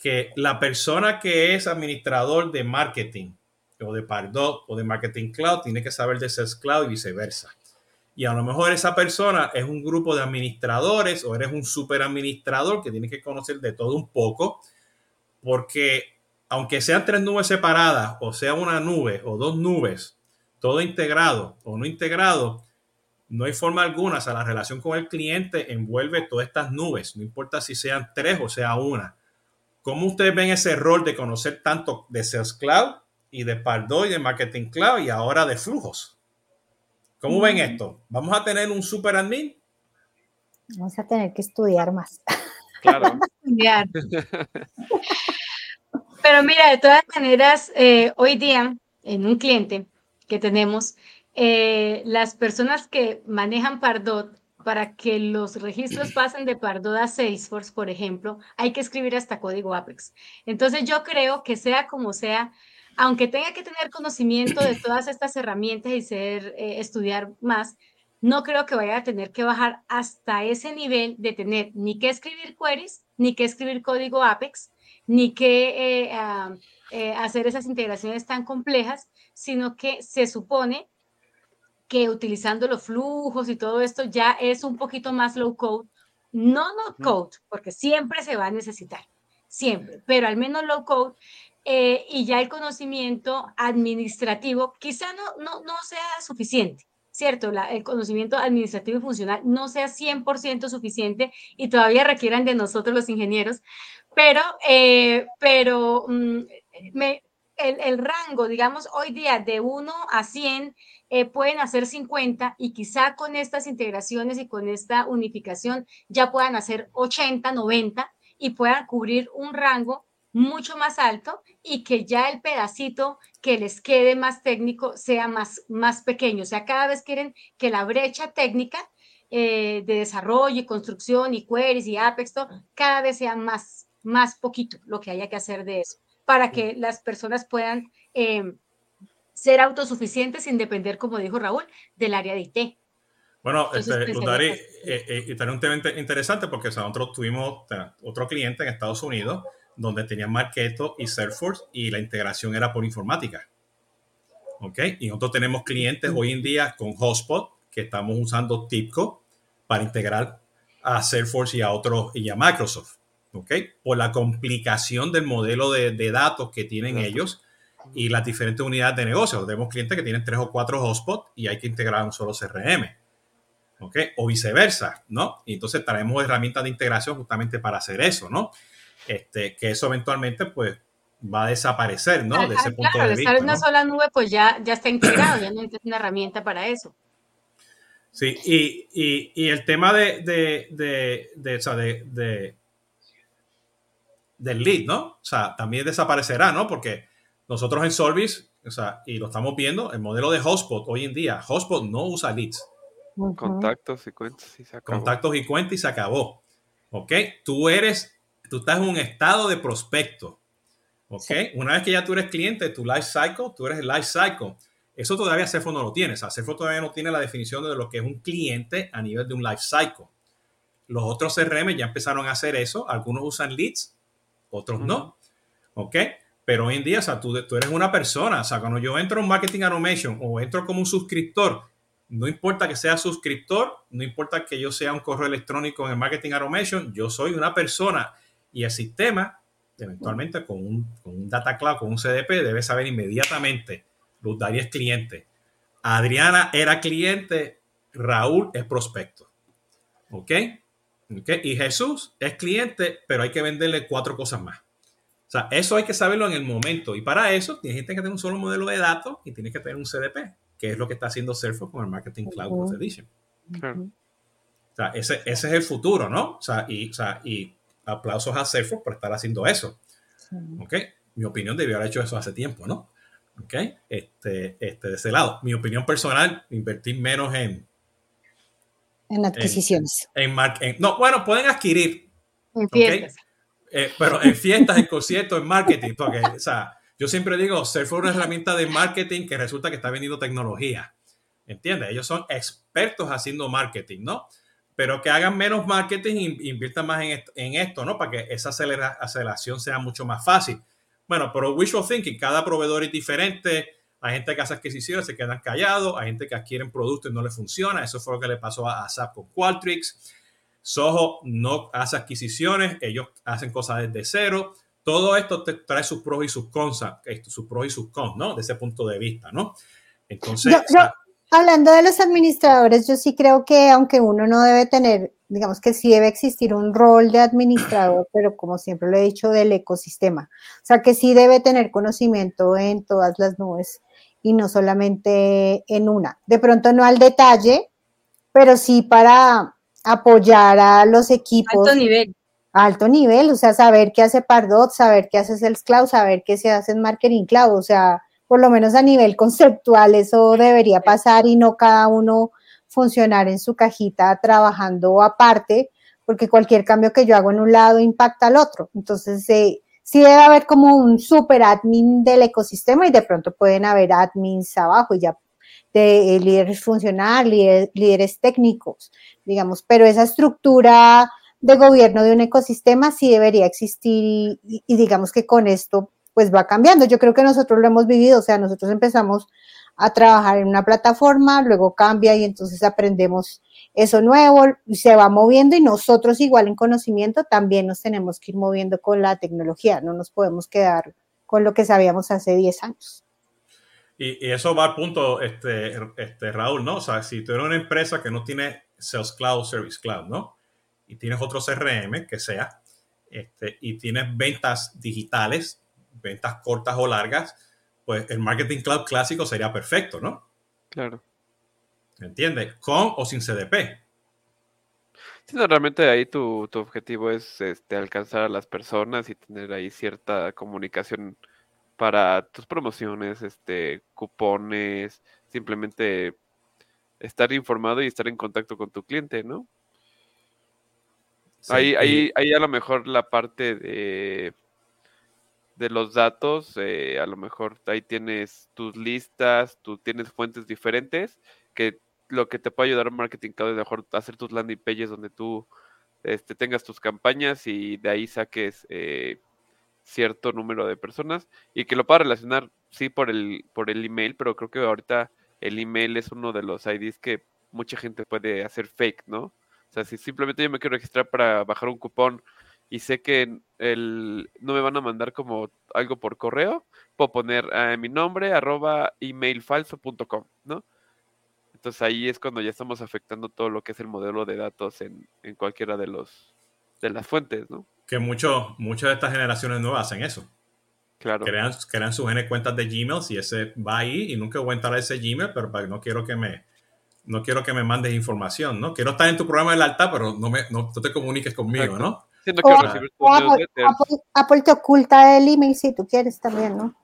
que la persona que es administrador de marketing o de Pardot o de Marketing Cloud tiene que saber de Sales Cloud y viceversa. Y a lo mejor esa persona es un grupo de administradores o eres un super administrador que tiene que conocer de todo un poco, porque aunque sean tres nubes separadas o sea una nube o dos nubes, todo integrado o no integrado, no hay forma alguna, o sea, la relación con el cliente envuelve todas estas nubes, no importa si sean tres o sea una. ¿Cómo ustedes ven ese rol de conocer tanto de Sales Cloud y de Pardot y de Marketing Cloud y ahora de flujos? ¿Cómo ven mm. esto? ¿Vamos a tener un super admin? Vamos a tener que estudiar más. Claro. Pero mira, de todas maneras, eh, hoy día en un cliente que tenemos, eh, las personas que manejan Pardot para que los registros pasen de Pardot a Salesforce, por ejemplo, hay que escribir hasta código Apex. Entonces yo creo que sea como sea, aunque tenga que tener conocimiento de todas estas herramientas y ser, eh, estudiar más, no creo que vaya a tener que bajar hasta ese nivel de tener ni que escribir queries, ni que escribir código Apex, ni que eh, ah, eh, hacer esas integraciones tan complejas, sino que se supone que utilizando los flujos y todo esto ya es un poquito más low code, no no code, porque siempre se va a necesitar, siempre, pero al menos low code. eh, y ya el conocimiento administrativo quizá no, no, no sea suficiente. ¿cierto? el conocimiento administrativo y funcional no sea 100% suficiente y todavía requieran de nosotros los ingenieros, pero, eh, pero mm, me, el, rango, digamos, hoy día de 1 a 100 eh, pueden hacer 50 y quizá con estas integraciones y con esta unificación ya puedan hacer 80, 90 y puedan cubrir un rango mucho más alto y que ya el pedacito que les quede más técnico sea más, más pequeño. O sea, cada vez quieren que la brecha técnica eh, de desarrollo y construcción y queries y Apex, cada vez sea más, más poquito lo que haya que hacer de eso, para que las personas puedan eh, ser autosuficientes sin depender, como dijo Raúl, del área de IT. Bueno, este, Dari, eh, eh, un tema interesante porque nosotros tuvimos otro cliente en Estados Unidos donde tenían Marketo y Salesforce y la integración era por informática. ¿Ok? Y nosotros tenemos clientes hoy en día con Hotspot que estamos usando TIPCO para integrar a Salesforce y a otros y a Microsoft. ¿Ok? Por la complicación del modelo de, datos que tienen ellos y las diferentes unidades de negocio. Tenemos clientes que tienen tres o cuatro hotspots y hay que integrar un solo CRM. ¿Ok? O viceversa, ¿no? Y entonces traemos herramientas de integración justamente para hacer eso, ¿no? este, que eso eventualmente pues va a desaparecer, ¿no? de ese punto de vista. una sola nube pues ya, ya está integrado, ya no necesitas una herramienta para eso. Sí, y, y, y el tema de, de, de, de, o sea, de, del lead, ¿no? O sea, también desaparecerá, ¿no? Porque nosotros en Solvis, o sea, y lo estamos viendo, el modelo de Hotspot hoy en día, Hotspot no usa leads. Contactos y cuentas y se acabó. Contactos y cuentas y se acabó. ¿Ok? Tú eres tú estás en un estado de prospecto. ¿Ok? Una vez que ya tú eres cliente, tu life cycle, tú eres el life cycle. Eso todavía Cefo no lo tiene. O sea, Cefo todavía no tiene la definición de lo que es un cliente a nivel de un life cycle. Los otros CRM ya empezaron a hacer eso. Algunos usan leads, otros no. ¿Ok? Pero hoy en día, o sea, tú, eres una persona. O sea, cuando yo entro en Marketing Automation o entro como un suscriptor, no importa que sea suscriptor, no importa que yo sea un correo electrónico en el Marketing Automation, yo soy una persona y el sistema, eventualmente con un, data cloud, con un CDP, debe saber inmediatamente, Luz Daria es cliente, Adriana era cliente, Raúl es prospecto. ¿Ok? Y Jesús es cliente, pero hay que venderle cuatro cosas más. Sea, eso hay que saberlo en el momento. Y para eso, tienes que tener un solo modelo de datos y tienes que tener un CDP, que es lo que está haciendo Salesforce con el Marketing Cloud Growth Edition. O sea, ese, ese, es el futuro, ¿no? O sea, y, o sea, y aplausos a Salesforce por estar haciendo eso. ¿Ok? Mi opinión debió haber hecho eso hace tiempo, ¿no? ¿Ok? Este, este, de ese lado. Mi opinión personal, invertir menos en... En adquisiciones. En, no, bueno, pueden adquirir. En fiestas. Eh, pero en fiestas, en conciertos, en marketing. O sea, yo siempre digo, Salesforce es una herramienta de marketing que resulta que está vendiendo tecnología. ¿Entiendes? Ellos son expertos haciendo marketing, ¿no? pero que hagan menos marketing e inviertan más en esto, ¿no? Para que esa aceleración sea mucho más fácil. Bueno, pero wishful thinking, cada proveedor es diferente. Hay gente que hace adquisiciones, se quedan callados. Hay gente que adquieren productos y no le funciona. Eso fue lo que le pasó a, SAP con Qualtrics. Soho no hace adquisiciones, ellos hacen cosas desde cero. Todo esto te trae sus pros y sus cons, sus pros y sus cons, ¿no? De ese punto de vista, ¿no? Entonces. Hablando de los administradores, yo sí creo que aunque uno no debe tener, digamos que sí debe existir un rol de administrador, pero como siempre lo he dicho, del ecosistema. O sea, que sí debe tener conocimiento en todas las nubes y no solamente en una. De pronto no al detalle, pero sí para apoyar a los equipos. Alto nivel. alto nivel, o sea, saber qué hace Pardot, saber qué hace Sales Cloud, saber qué se hace en Marketing Cloud, o sea, por lo menos a nivel conceptual, eso debería pasar y no cada uno funcionar en su cajita trabajando aparte, porque cualquier cambio que yo hago en un lado impacta al otro. Entonces, eh, sí debe haber como un super admin del ecosistema y de pronto pueden haber admins abajo y ya de eh, líderes funcionales, líderes, técnicos, digamos, pero esa estructura de gobierno de un ecosistema sí debería existir y digamos que con esto pues va cambiando. Yo creo que nosotros lo hemos vivido, o sea, nosotros empezamos a trabajar en una plataforma, luego cambia y entonces aprendemos eso nuevo y se va moviendo y nosotros igual en conocimiento también nos tenemos que ir moviendo con la tecnología, no nos podemos quedar con lo que sabíamos hace 10 años. Y, eso va al punto, este, este, Raúl, ¿no? O sea, si tú eres una empresa que no tiene Sales Cloud, Service Cloud, ¿no? Y tienes otro CRM que sea, este, y tienes ventas digitales, ventas cortas o largas, pues el Marketing Cloud clásico sería perfecto, ¿no? Claro. ¿Entiendes? Con o sin CDP. Sí, no, realmente ahí tu, tu objetivo es este, alcanzar a las personas y tener ahí cierta comunicación para tus promociones, este, cupones, simplemente estar informado y estar en contacto con tu cliente, ¿no? ahí, ahí, ahí a lo mejor la parte de, de los datos, eh, a lo mejor ahí tienes tus listas, tú tienes fuentes diferentes, que lo que te puede ayudar a marketing cada vez mejor hacer tus landing pages donde tú este, tengas tus campañas y de ahí saques eh, cierto número de personas y que lo pueda relacionar, sí, por el, por el email, pero creo que ahorita el email es uno de los IDs que mucha gente puede hacer fake, ¿no? O sea, si simplemente yo me quiero registrar para bajar un cupón y sé que el, no me van a mandar como algo por correo, puedo poner eh, mi nombre arroba emailfalso.com, ¿no? Entonces ahí es cuando ya estamos afectando todo lo que es el modelo de datos en, en cualquiera de los de las fuentes, ¿no? Que muchos muchas de estas generaciones nuevas hacen eso. Claro. Crean, crean sus N cuentas de Gmail y ese va ahí y nunca voy a entrar a ese Gmail, pero no quiero que me no quiero que me mandes información, ¿no? Quiero estar en tu programa del alta, pero no, me, no, te comuniques conmigo, ¿no? Apple, te oculta el email si tú quieres también, ¿no?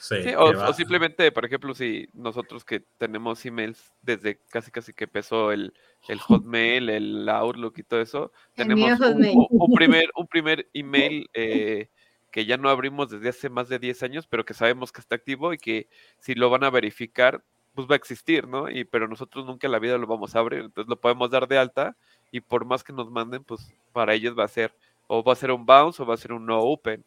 Sí, o, simplemente, por ejemplo, si nosotros que tenemos emails desde casi casi que empezó el, el Hotmail, el Outlook y todo eso, tenemos un, primer, un primer email eh, que ya no abrimos desde hace más de 10 años, pero que sabemos que está activo y que si lo van a verificar, pues va a existir, ¿no? Y pero nosotros nunca en la vida lo vamos a abrir, entonces lo podemos dar de alta y por más que nos manden, pues para ellos va a ser o va a ser un bounce o va a ser un no open.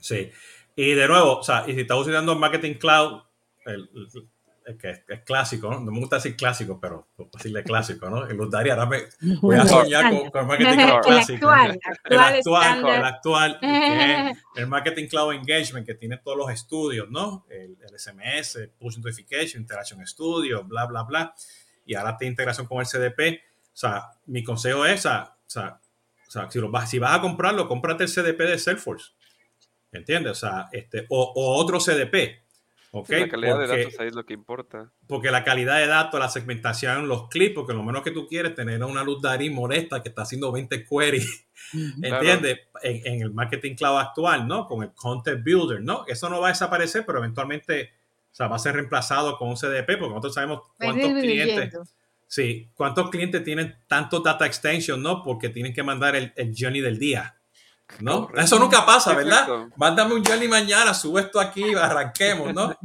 Sí. Y de nuevo, o sea, y si estás usando Marketing Cloud, el, que es, clásico, ¿no? No me gusta decir clásico, pero decirle clásico, ¿no? El Daria, ahora me voy a soñar con, con, Marketing Cloud clásico. El actual, el actual, el Marketing Cloud Engagement, que tiene todos los estudios, ¿no? El, SMS, Push Notification, Interaction Studio, bla, bla, bla. Y ahora tiene integración con el CDP. O sea, mi consejo es, o sea, o sea si, lo vas, si vas a comprarlo, cómprate el CDP de Salesforce. ¿Entiendes? O sea, este, o, otro CDP. ¿okay? la calidad de datos ahí es lo que importa. Porque la calidad de datos, la segmentación, los clips, porque lo menos que tú quieres tener una luz de molesta que está haciendo 20 queries, ¿entiendes? En, el marketing cloud actual, ¿no? Con el content builder, ¿no? Eso no va a desaparecer, pero eventualmente o sea, va a ser reemplazado con un CDP, porque nosotros sabemos cuántos clientes. Sí, cuántos clientes tienen tantos data extension, ¿no? Porque tienen que mandar el, el journey del día. ¿No? Eso nunca pasa, ¿verdad? Mándame un journey mañana, sube esto aquí, arranquemos, ¿no?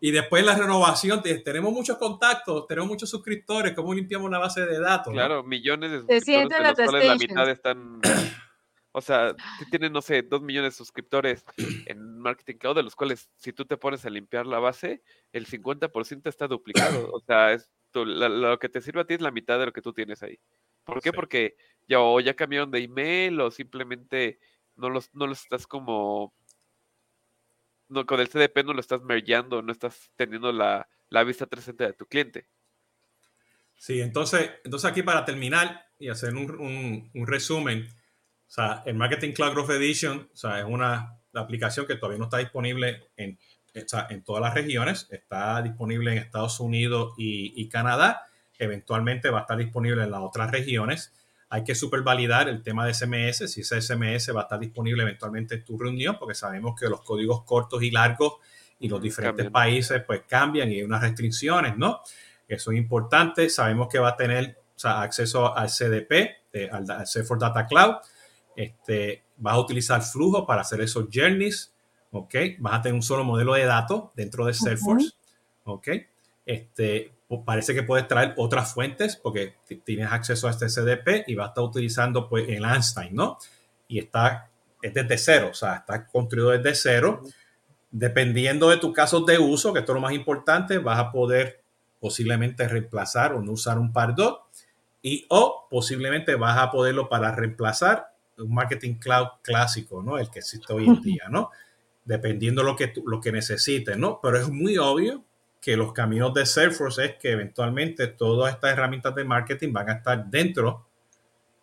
Y después la renovación, tenemos muchos contactos, tenemos muchos suscriptores, ¿cómo limpiamos la base de datos? Claro, millones de suscriptores, de los cuales la mitad están... O sea, tienen, no sé, dos millones de suscriptores en Marketing Cloud, de los cuales si tú te pones a limpiar la base, el 50% está duplicado. O sea, es lo que te sirve a ti es la mitad de lo que tú tienes ahí. ¿Por qué? Porque ya, o ya cambiaron de email o simplemente no los, no los estás como... No, con el CDP no lo estás mergeando, no estás teniendo la, vista 360 de tu cliente. Sí, entonces, entonces aquí para terminar y hacer un, resumen, o sea, el Marketing Cloud Growth Edition o sea, es una aplicación que todavía no está disponible en, en todas las regiones, está disponible en Estados Unidos y, y Canadá, eventualmente va a estar disponible en las otras regiones hay que supervalidar el tema de SMS, si ese SMS va a estar disponible eventualmente en tu reunión, porque sabemos que los códigos cortos y largos y los diferentes países pues cambian y hay unas restricciones, ¿no? Eso es importante. Sabemos que va a tener acceso al CDP, al, Salesforce Data Cloud. Este, vas a utilizar flujo para hacer esos journeys, ¿ok? Vas a tener un solo modelo de datos dentro de Salesforce, ¿ok? Este, parece que puedes traer otras fuentes porque tienes acceso a este CDP y vas a estar utilizando pues el Einstein, ¿no? Y está, es desde cero, o sea, está construido desde cero. Dependiendo de tus casos de uso, que esto es lo más importante, vas a poder posiblemente reemplazar o no usar un Pardot y o posiblemente vas a poderlo para reemplazar un marketing cloud clásico, ¿no? El que existe hoy en día, ¿no? Dependiendo lo que, lo que necesites, ¿no? Pero es muy obvio que los caminos de Salesforce es que eventualmente todas estas herramientas de marketing van a estar dentro,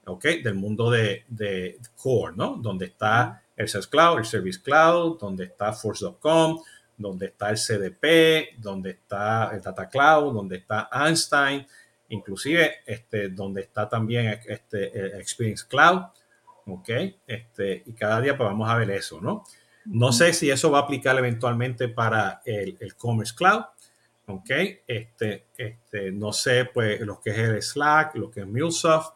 ¿ok? Del mundo de, de core, ¿no? Donde está el Sales Cloud, el Service Cloud, donde está Force.com, donde está el CDP, donde está el Data Cloud, donde está Einstein, inclusive este, donde está también este, Experience Cloud, ¿ok? Este, y cada día pues vamos a ver eso, ¿no? No sé si eso va a aplicar eventualmente para el, Commerce Cloud, ¿ok? Este, este, no sé pues lo que es el Slack, lo que es MuleSoft,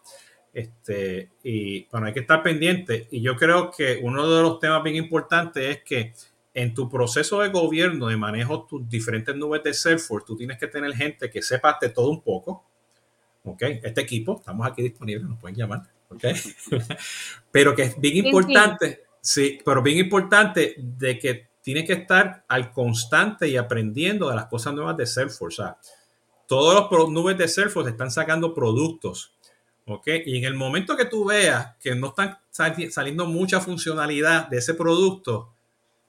este, y bueno, hay que estar pendiente. Y yo creo que uno de los temas bien importantes es que en tu proceso de gobierno, de manejo tus diferentes nubes de Salesforce, tú tienes que tener gente que sepa de todo un poco. ¿Ok? Este equipo, estamos aquí disponibles, nos pueden llamar. ¿Ok? pero que es bien importante, sí, pero bien importante de que tiene que estar al constante y aprendiendo de las cosas nuevas de Salesforce. O sea, todos los nubes de Salesforce están sacando productos. ¿Ok? Y en el momento que tú veas que no están saliendo mucha funcionalidad de ese producto,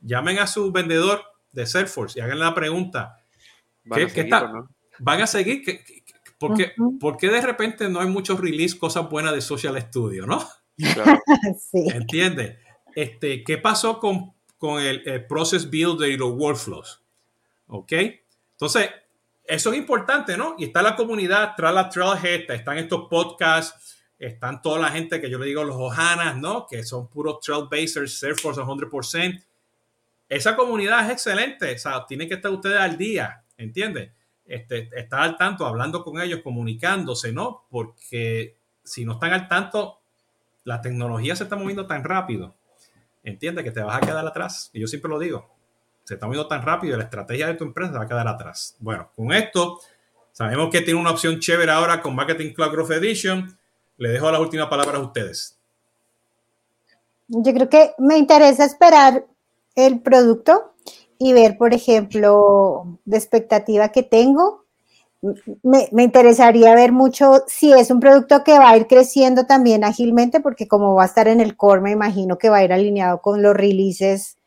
llamen a su vendedor de Salesforce y hagan la pregunta. ¿Van a seguir, ¿Van a seguir? ¿Qué, por, qué, de repente no hay muchos release cosas buenas de Social Studio, no? sí. ¿Entiendes? Este, ¿Qué pasó con, con el, Process Builder y los workflows? ¿Ok? Entonces, eso es importante, ¿no? Y está la comunidad, tras la Trailhead, están estos podcasts, están toda la gente que yo le digo los Ohanas, ¿no? Que son puros Trailblazers, Salesforce 100% esa comunidad es excelente, o sea, tiene que estar ustedes al día, ¿entiendes? Este, estar al tanto, hablando con ellos, comunicándose, ¿no? Porque si no están al tanto, la tecnología se está moviendo tan rápido, ¿entiendes? Que te vas a quedar atrás. Y yo siempre lo digo, se está moviendo tan rápido la estrategia de tu empresa se va a quedar atrás. Bueno, con esto, sabemos que tiene una opción chévere ahora con Marketing Cloud Growth Edition. Le dejo las últimas palabras a ustedes. Yo creo que me interesa esperar el producto y ver, por ejemplo, de expectativa que tengo. Me, interesaría ver mucho si es un producto que va a ir creciendo también ágilmente, porque como va a estar en el core, me imagino que va a ir alineado con los releases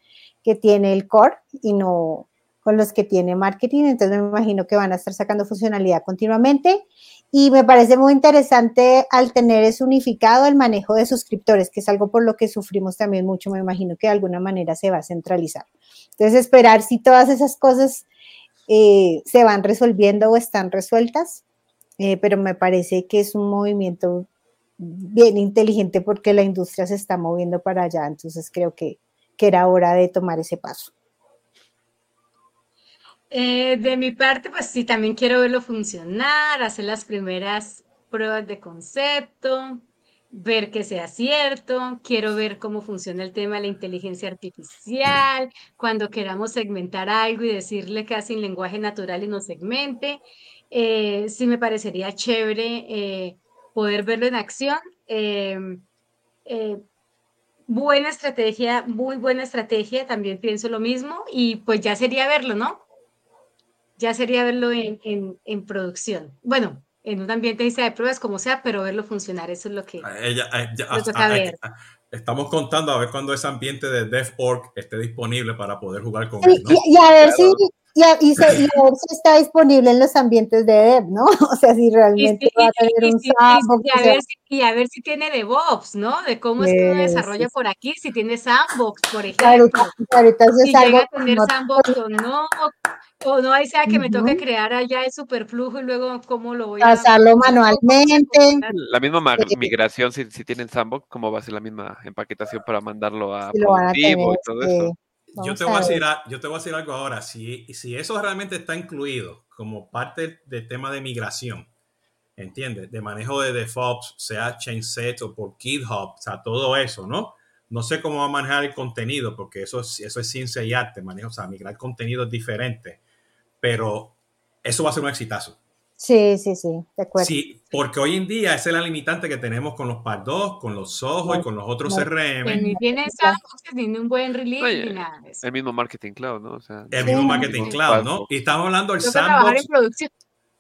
que tiene el core y no con los que tiene marketing. Entonces me imagino que van a estar sacando funcionalidad continuamente. Y me parece muy interesante al tener eso unificado el manejo de suscriptores, que es algo por lo que sufrimos también mucho. Me imagino que de alguna manera se va a centralizar. Entonces, esperar si todas esas cosas eh, se van resolviendo o están resueltas, eh, pero me parece que es un movimiento bien inteligente porque la industria se está moviendo para allá. Entonces, creo que, que era hora de tomar ese paso. Eh, de mi parte, pues sí, también quiero verlo funcionar, hacer las primeras pruebas de concepto, ver que sea cierto, quiero ver cómo funciona el tema de la inteligencia artificial, cuando queramos segmentar algo y decirle casi en lenguaje natural y nos segmente. Eh, sí me parecería chévere eh, poder verlo en acción. Em, buena estrategia, muy buena estrategia, también pienso lo mismo y pues ya sería verlo, ¿no? ya sería verlo en, en, producción. Bueno, en un ambiente de pruebas, como sea, pero verlo funcionar, eso es lo que Ella, toca ver. Estamos contando a ver cuando ese ambiente de DevOrg esté disponible para poder jugar con él. Y, a ver si y a, y, ver si está disponible en los ambientes de dev, ¿no? O sea, si realmente va a tener un sandbox. Y a, ver si, y a ver si tiene DevOps, ¿no? De cómo es que uno desarrolla por aquí, si tiene sandbox, por ejemplo. Ahorita, si llega a tener sandbox o no, o no, ahí sea que me toque crear allá el superflujo y luego cómo lo voy a... Pasarlo manualmente. La misma migración, si, si tienen sandbox, ¿cómo va a ser la misma empaquetación para mandarlo a productivo y todo eso? Yo te, voy a decir, yo te voy a decir algo ahora. Si, si eso realmente está incluido como parte del tema de migración, ¿entiendes? De manejo de DevOps, sea ChainSet o por GitHub, o sea, todo eso, ¿no? No sé cómo va a manejar el contenido, porque eso es, eso es ciencia y arte, manejo, o sea, migrar contenido es diferente, pero eso va a ser un exitazo. Sí, sí, sí, de acuerdo. Sí, porque hoy en día esa es la limitante que tenemos con los PAR 2, con los Soho y con los otros CRM. Que ni sandbox, ni un buen release, ni nada de eso. El mismo Marketing Cloud, ¿no? O sea, el mismo Marketing Cloud, ¿no? Y estamos hablando del sandbox.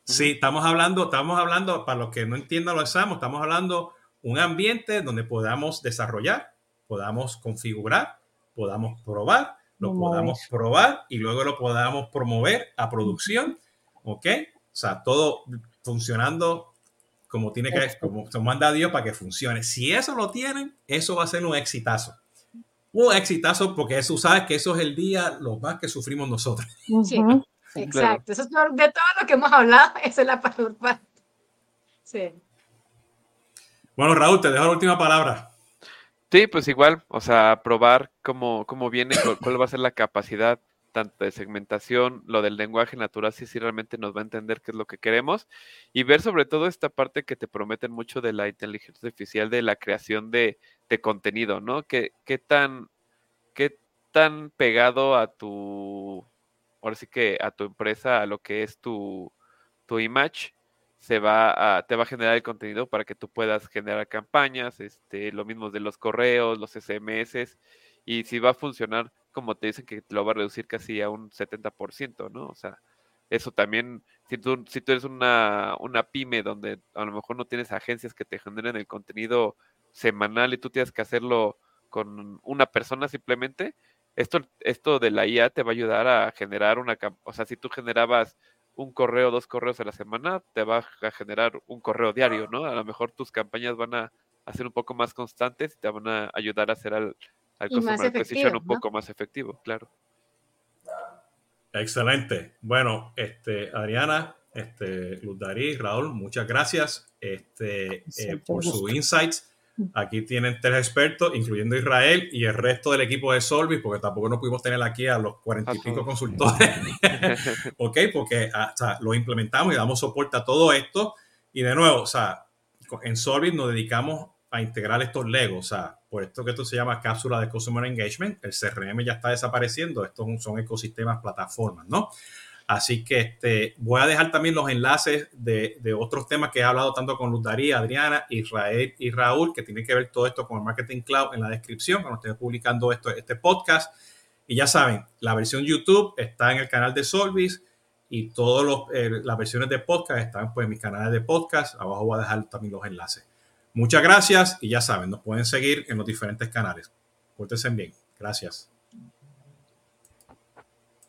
Sí, estamos hablando, estamos hablando, para los que no entiendan lo sandbox, estamos hablando un ambiente donde podamos desarrollar, podamos configurar, podamos probar, lo podamos probar y luego lo podamos promover a producción, ¿ok? O sea, todo funcionando como tiene que, como se manda a Dios para que funcione. Si eso lo tienen, eso va a ser un exitazo. Un exitazo porque eso, sabes que eso es el día, lo más que sufrimos nosotros. Sí, exacto. Eso es de todo lo que hemos hablado, esa es la parte. Sí. Bueno, Raúl, te dejo la última palabra. Sí, pues igual, o sea, probar cómo, cómo viene, cuál va a ser la capacidad tanto de segmentación, lo del lenguaje natural, si, realmente nos va a entender qué es lo que queremos, y ver sobre todo esta parte que te prometen mucho de la inteligencia artificial, de la creación de, contenido, ¿no? ¿Qué, qué, tan, ¿Qué tan pegado a tu, ahora sí que a tu empresa, a lo que es tu, tu image, se va a, te va a generar el contenido para que tú puedas generar campañas, este, lo mismo de los correos, los SMS, y si va a funcionar como te dicen que lo va a reducir casi a un 70%, ¿no? O sea, eso también, si tú, si tú eres una, una pyme donde a lo mejor no tienes agencias que te generen el contenido semanal y tú tienes que hacerlo con una persona simplemente, esto, esto de la IA te va a ayudar a generar una, o sea, si tú generabas un correo, dos correos a la semana, te va a generar un correo diario, ¿no? A lo mejor tus campañas van a, ser un poco más constantes y te van a ayudar a hacer al, al customer un poco más efectivo, claro. Excelente. Bueno, este, Adriana, este, Luz Darí, Raúl, muchas gracias este, eh, por sus insights. Aquí tienen tres expertos, incluyendo Israel y el resto del equipo de Solvis, porque tampoco no pudimos tener aquí a los cuarenta y pico consultores. ok, porque ah, lo implementamos y damos soporte a todo esto. Y de nuevo, o sea, en Solvis nos dedicamos a integrar estos legos, o sea, por esto que esto se llama cápsula de Customer Engagement, el CRM ya está desapareciendo, estos son ecosistemas, plataformas, ¿no? Así que este, voy a dejar también los enlaces de, de, otros temas que he hablado tanto con Luz Daría, Adriana, Israel y Raúl, que tienen que ver todo esto con el Marketing Cloud en la descripción, cuando esté publicando esto, este podcast. Y ya saben, la versión YouTube está en el canal de Solvis y todas eh, las versiones de podcast están pues, en mis canales de podcast. Abajo voy a dejar también los enlaces. Muchas gracias y ya saben, nos pueden seguir en los diferentes canales. Pórtense bien. Gracias.